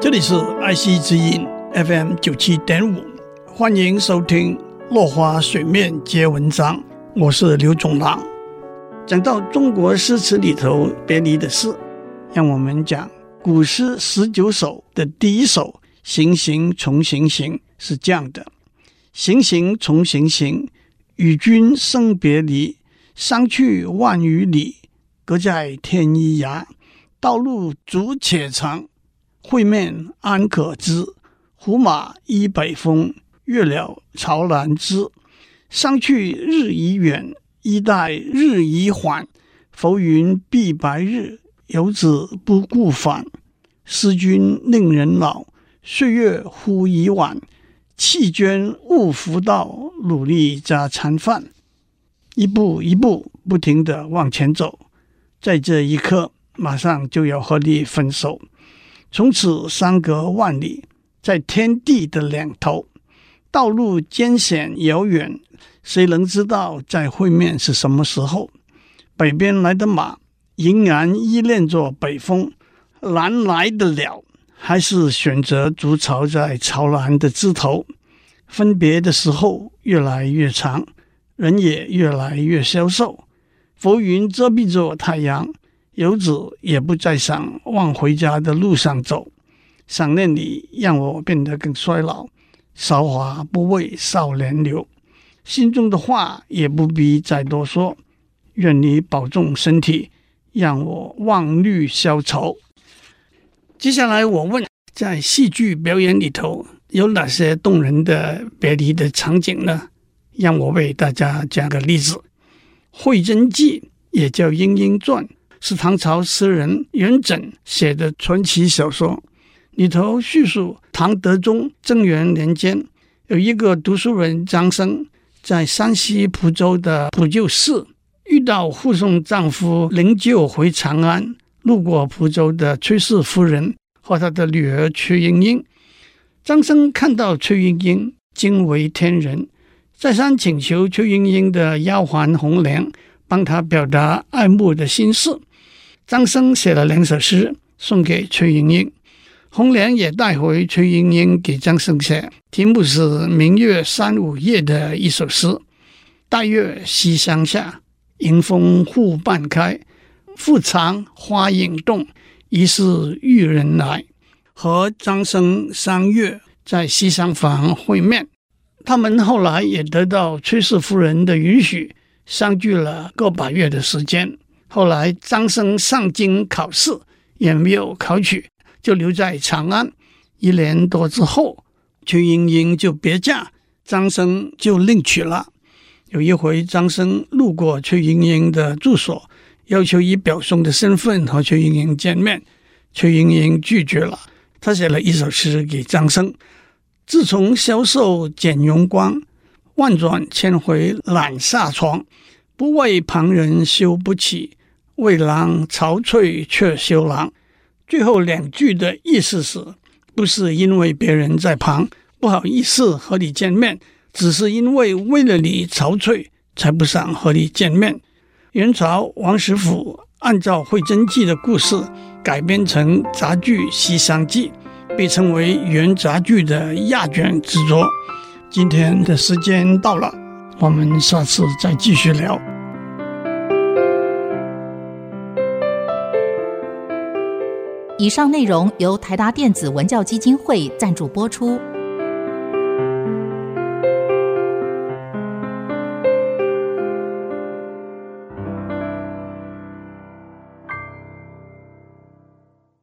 这里是爱惜之音 FM 九七点五，欢迎收听《落花水面皆文章》，我是刘总郎。讲到中国诗词里头别离的诗，让我们讲古诗十九首的第一首《行行重行行》是这样的：行行重行行，与君生别离，相去万余里，隔在天一涯。道路阻且长。会面安可知？胡马依北风，越了巢南枝。相去日已远，衣带日已缓。浮云蔽白日，游子不顾返。思君令人老，岁月忽已晚。弃捐勿复道，努力加餐饭。一步一步不停地往前走，在这一刻，马上就要和你分手。从此相隔万里，在天地的两头，道路艰险遥远，谁能知道再会面是什么时候？北边来的马仍然依恋着北风，南来的鸟还是选择筑巢在朝南的枝头。分别的时候越来越长，人也越来越消瘦，浮云遮蔽着太阳。游子也不再想往回家的路上走，想念你让我变得更衰老。韶华不为少年留，心中的话也不必再多说。愿你保重身体，让我忘虑消愁。接下来我问，在戏剧表演里头有哪些动人的别离的场景呢？让我为大家讲个例子，《会真记》也叫《莺莺传》。是唐朝诗人元稹写的传奇小说，里头叙述唐德宗贞元年间，有一个读书人张生，在山西蒲州的普救寺遇到护送丈夫灵柩回长安，路过蒲州的崔氏夫人和她的女儿崔莺莺。张生看到崔莺莺，惊为天人，再三请求崔莺莺的丫鬟红莲帮他表达爱慕的心事。张生写了两首诗送给崔莺莺，红莲也带回崔莺莺给张生写，题目是《明月三五夜》的一首诗：待月西厢下，迎风户半开，复藏花影动，疑是玉人来。和张生相约在西厢房会面，他们后来也得到崔氏夫人的允许，相聚了个把月的时间。后来张生上京考试也没有考取，就留在长安。一年多之后，崔莺莺就别嫁，张生就另娶了。有一回，张生路过崔莺莺的住所，要求以表兄的身份和崔莺莺见面，崔莺莺拒绝了。他写了一首诗给张生：“自从消瘦减容光，万转千回懒下床，不为旁人羞不起。”为郎憔悴却羞郎，最后两句的意思是，不是因为别人在旁不好意思和你见面，只是因为为了你憔悴，才不想和你见面。元朝王实甫按照《会真记》的故事改编成杂剧《西厢记》，被称为元杂剧的压卷之作。今天的时间到了，我们下次再继续聊。以上内容由台达电子文教基金会赞助播出。